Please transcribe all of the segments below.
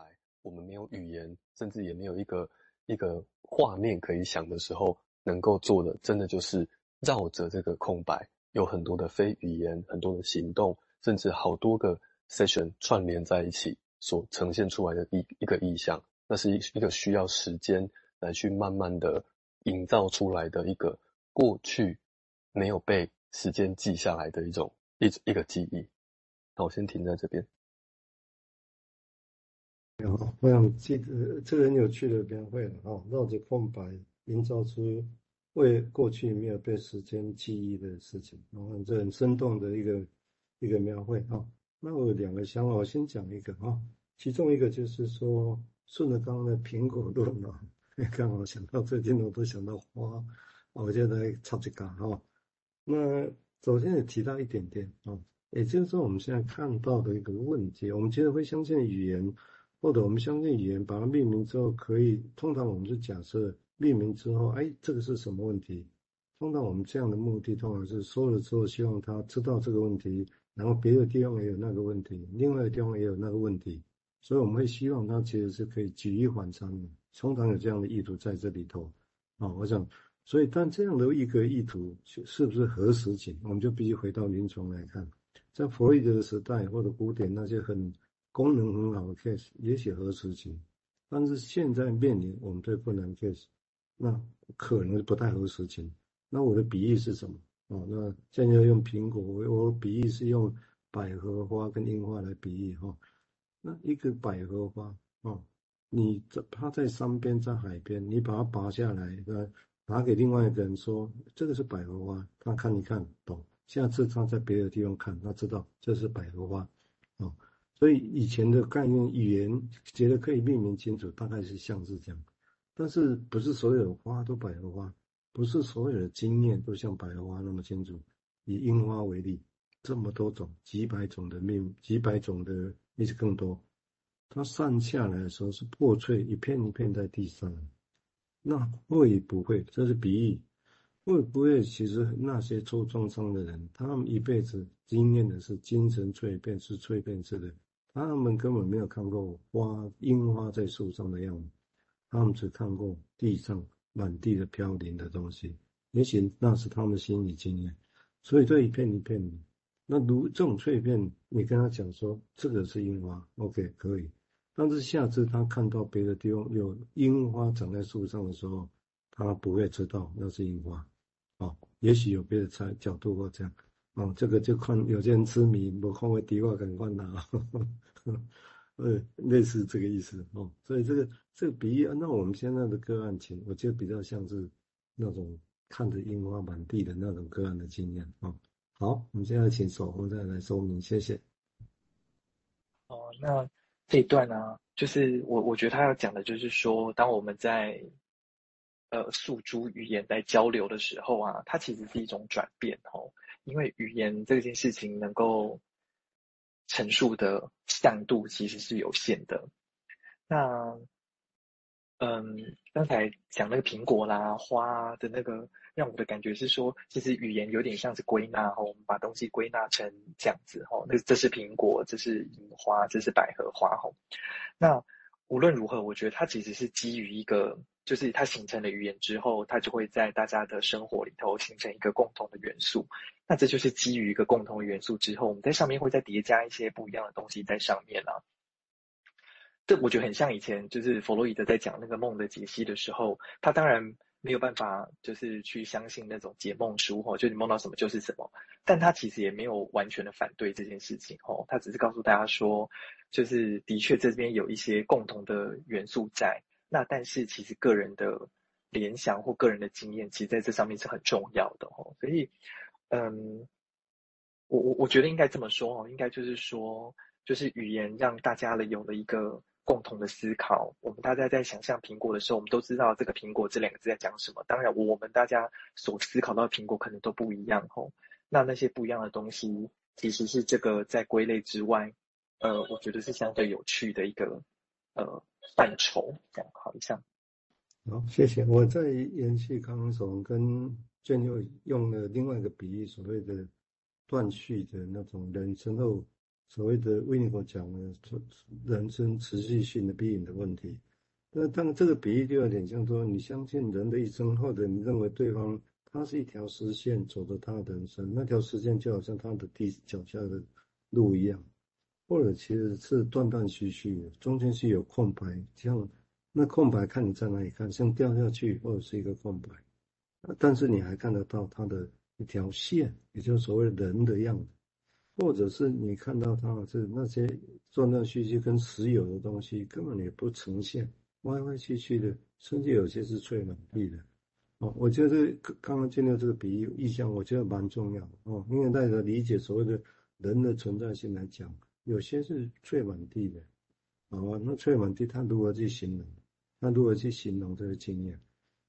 白，我们没有语言，甚至也没有一个一个画面可以想的时候，能够做的，真的就是绕着这个空白，有很多的非语言，很多的行动，甚至好多个 session 串联在一起所呈现出来的一一个意象，那是一一个需要时间来去慢慢的营造出来的一个过去没有被时间记下来的一种一一个记忆。那我先停在这边。好，我想记得这个很有趣的描绘了啊，绕着空白营造出为过去没有被时间记忆的事情，然后这很生动的一个一个描绘啊。那我有两个想法，我先讲一个啊，其中一个就是说，顺着刚刚的苹果论嘛，刚好想到最近我都想到花，我觉得差不多哈。那首先也提到一点点啊。也就是说，我们现在看到的一个问题，我们其实会相信语言，或者我们相信语言，把它命名之后，可以通常我们是假设命名之后，哎，这个是什么问题？通常我们这样的目的，通常是说了之后，希望他知道这个问题，然后别的地方也有那个问题，另外的地方也有那个问题，所以我们会希望他其实是可以举一反三的，通常有这样的意图在这里头。啊，我想，所以但这样的一个意图是不是合实情，我们就必须回到临床来看。在弗洛伊德的时代或者古典那些很功能很好的 case，也许合实情，但是现在面临我们这困难 case，那可能不太合实情。那我的比喻是什么？哦，那现在用苹果，我比喻是用百合花跟樱花来比喻哈。那一个百合花哦，你这它在山边在海边，你把它拔下来，拿给另外一个人说这个是百合花，他看一看懂。下次他在别的地方看，他知道这是百合花，哦，所以以前的概念语言觉得可以命名清楚，大概是像是这样，但是不是所有的花都百合花，不是所有的经验都像百合花那么清楚。以樱花为例，这么多种，几百种的命，几百种的，甚至更多，它散下来的时候是破碎，一片一片在地上，那会不会？这是比喻。会不会其实那些受创伤的人，他们一辈子经验的是精神蜕变，是蜕变式的，他们根本没有看过花樱花在树上的样子，他们只看过地上满地的飘零的东西，也许那是他们心理经验。所以这一片一片的，那如这种碎片，你跟他讲说这个是樱花，OK 可以，但是下次他看到别的地方有樱花长在树上的时候，他不会知道那是樱花。哦，也许有别的差角度或这样，哦，这个就看有些人痴迷，我看会迪化感官呐，呃，类似这个意思哦。所以这个这个比喻，那我们现在的个案情，我觉得比较像是那种看着樱花满地的那种个案的经验哦。好，我们现在请守护再来说明，谢谢。哦，那这一段呢、啊，就是我我觉得他要讲的就是说，当我们在。呃，诉诸语言来交流的时候啊，它其实是一种转变哦。因为语言这件事情能够陈述的向度其实是有限的。那，嗯，刚才讲那个苹果啦、花的那个，让我的感觉是说，其实语言有点像是归纳哦，我们把东西归纳成这样子哦。那这是苹果，这是樱花，这是百合花哦。那无论如何，我觉得它其实是基于一个。就是它形成了语言之后，它就会在大家的生活里头形成一个共同的元素。那这就是基于一个共同的元素之后，我们在上面会再叠加一些不一样的东西在上面啊。这我觉得很像以前就是弗洛伊德在讲那个梦的解析的时候，他当然没有办法就是去相信那种解梦书哦，就你梦到什么就是什么。但他其实也没有完全的反对这件事情哦，他只是告诉大家说，就是的确这边有一些共同的元素在。那但是其实个人的联想或个人的经验，其实在这上面是很重要的哦。所以，嗯，我我我觉得应该这么说哦，应该就是说，就是语言让大家了有了一个共同的思考。我们大家在想象苹果的时候，我们都知道这个苹果这两个字在讲什么。当然，我们大家所思考到的苹果可能都不一样哦。那那些不一样的东西，其实是这个在归类之外，呃，我觉得是相对有趣的一个。呃，范畴这样考一下。好，谢谢。我在延续康康所跟建佑用了另外一个比喻，所谓的断续的那种人生后所谓的维尼口讲的人生持续性的必应的问题。那当然这个比喻就有点像说，你相信人的一生，或者你认为对方他是一条实线，走着他的人生，那条实线就好像他的地脚下的路一样，或者其实是断断续续，中间是有空白，像那空白看你在哪里看，像掉下去或者是一个空白，但是你还看得到它的一条线，也就是所谓人的样子，或者是你看到他是那些断断续续跟实有的东西根本也不呈现。歪歪曲曲的，甚至有些是翠满地的。哦，我觉得刚刚见到这个比喻意象，我觉得蛮重要哦。因为大家理解所谓的人的存在性来讲，有些是翠满地的，好啊，那翠满地他如何去形容？他如何去形容这个经验？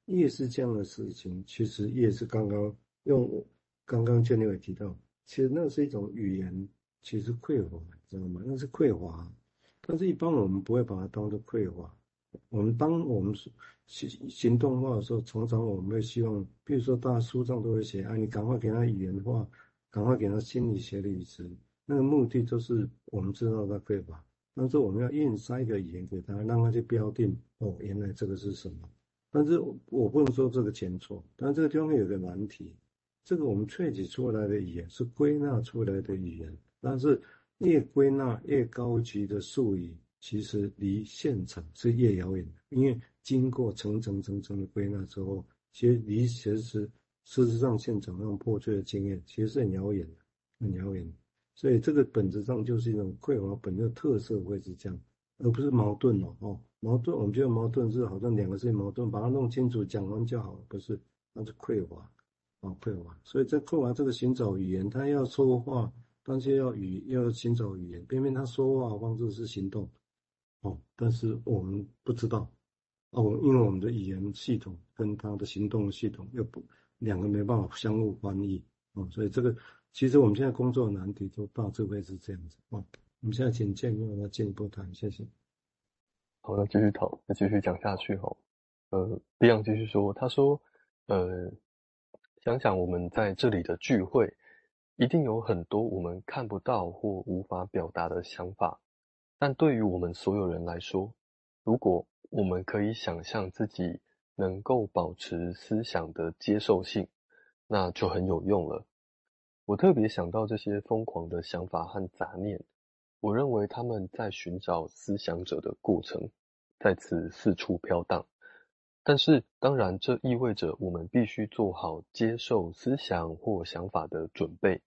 越是这样的事情，其实越是刚刚用刚刚建立也提到，其实那是一种语言，其实匮乏，知道吗？那是匮乏，但是一般我们不会把它当做匮乏。我们当我们行行动化的时候，常常我们会希望，比如说大家书上都会写啊，你赶快给他语言化，赶快给他心理学的语词，那个目的就是我们知道它匮乏，但是我们要硬塞一个语言给他，让他去标定哦，原来这个是什么。但是我不能说这个前错，但这个地方有个难题，这个我们萃取出来的语言是归纳出来的语言，但是越归纳越高级的术语。其实离现场是越遥远的，因为经过层层层层的归纳之后，其实离其实事实上现场那种破碎的经验，其实是很遥远的，很遥远的。所以这个本质上就是一种匮乏本身的特色会是这样，而不是矛盾哦。哦，矛盾，我们觉得矛盾是好像两个事情矛盾，把它弄清楚讲完就好，不是？那是匮乏，啊，匮乏。所以在匮乏这个寻找语言，他要说话，但是要语要寻找语言，偏偏他说话的方式是行动。哦，但是我们不知道哦，因为我们的语言系统跟他的行动系统又不两个没办法相互翻译哦，所以这个其实我们现在工作的难题都大致会是这样子哦。我们现在请建佑来进一步谈，谢谢。好，了继续讨，那继续讲下去哈。呃，Beyond 继续说，他说，呃，想想我们在这里的聚会，一定有很多我们看不到或无法表达的想法。但对于我们所有人来说，如果我们可以想象自己能够保持思想的接受性，那就很有用了。我特别想到这些疯狂的想法和杂念，我认为他们在寻找思想者的过程，在此四处飘荡。但是，当然，这意味着我们必须做好接受思想或想法的准备，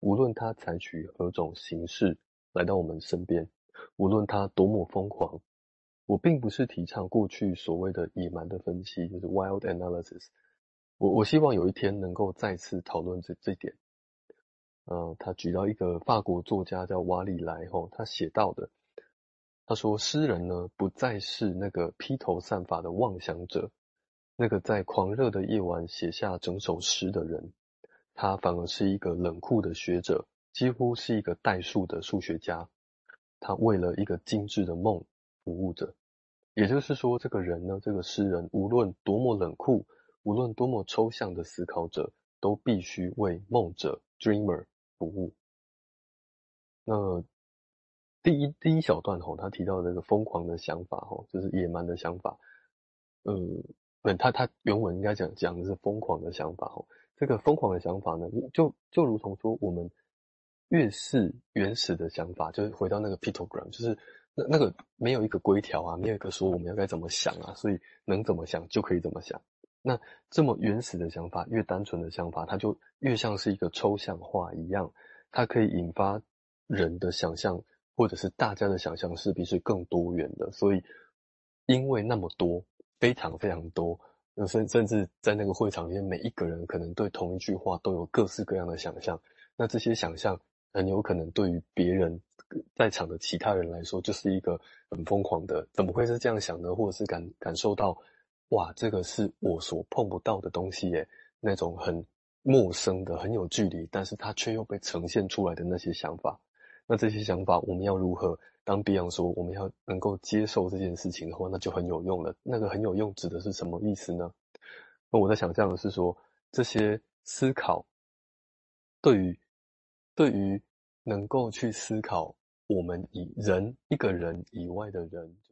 无论它采取何种形式来到我们身边。无论他多么疯狂，我并不是提倡过去所谓的野蛮的分析，就是 wild analysis。我我希望有一天能够再次讨论这这点。呃，他举到一个法国作家叫瓦里莱吼，他写到的，他说诗人呢不再是那个披头散发的妄想者，那个在狂热的夜晚写下整首诗的人，他反而是一个冷酷的学者，几乎是一个代数的数学家。他为了一个精致的梦服务着，也就是说，这个人呢，这个诗人，无论多么冷酷，无论多么抽象的思考者，都必须为梦者 （dreamer） 服务。那第一第一小段吼，他提到这个疯狂的想法吼，就是野蛮的想法。嗯，那，他他原文应该讲讲的是疯狂的想法吼。这个疯狂的想法呢，就就如同说我们。越是原始的想法，就是回到那个 pictogram，就是那那个没有一个规条啊，没有一个说我们要该怎么想啊，所以能怎么想就可以怎么想。那这么原始的想法，越单纯的想法，它就越像是一个抽象化一样，它可以引发人的想象，或者是大家的想象，势必是更多元的。所以，因为那么多，非常非常多，甚甚至在那个会场里面，每一个人可能对同一句话都有各式各样的想象。那这些想象。很有可能对于别人在场的其他人来说，就是一个很疯狂的，怎么会是这样想的？或者是感感受到，哇，这个是我所碰不到的东西耶，那种很陌生的、很有距离，但是它却又被呈现出来的那些想法。那这些想法，我们要如何？当 Beyond 说我们要能够接受这件事情的话，那就很有用了。那个很有用指的是什么意思呢？那我在想象的是说，这些思考对于。对于能够去思考我们以人一个人以外的人。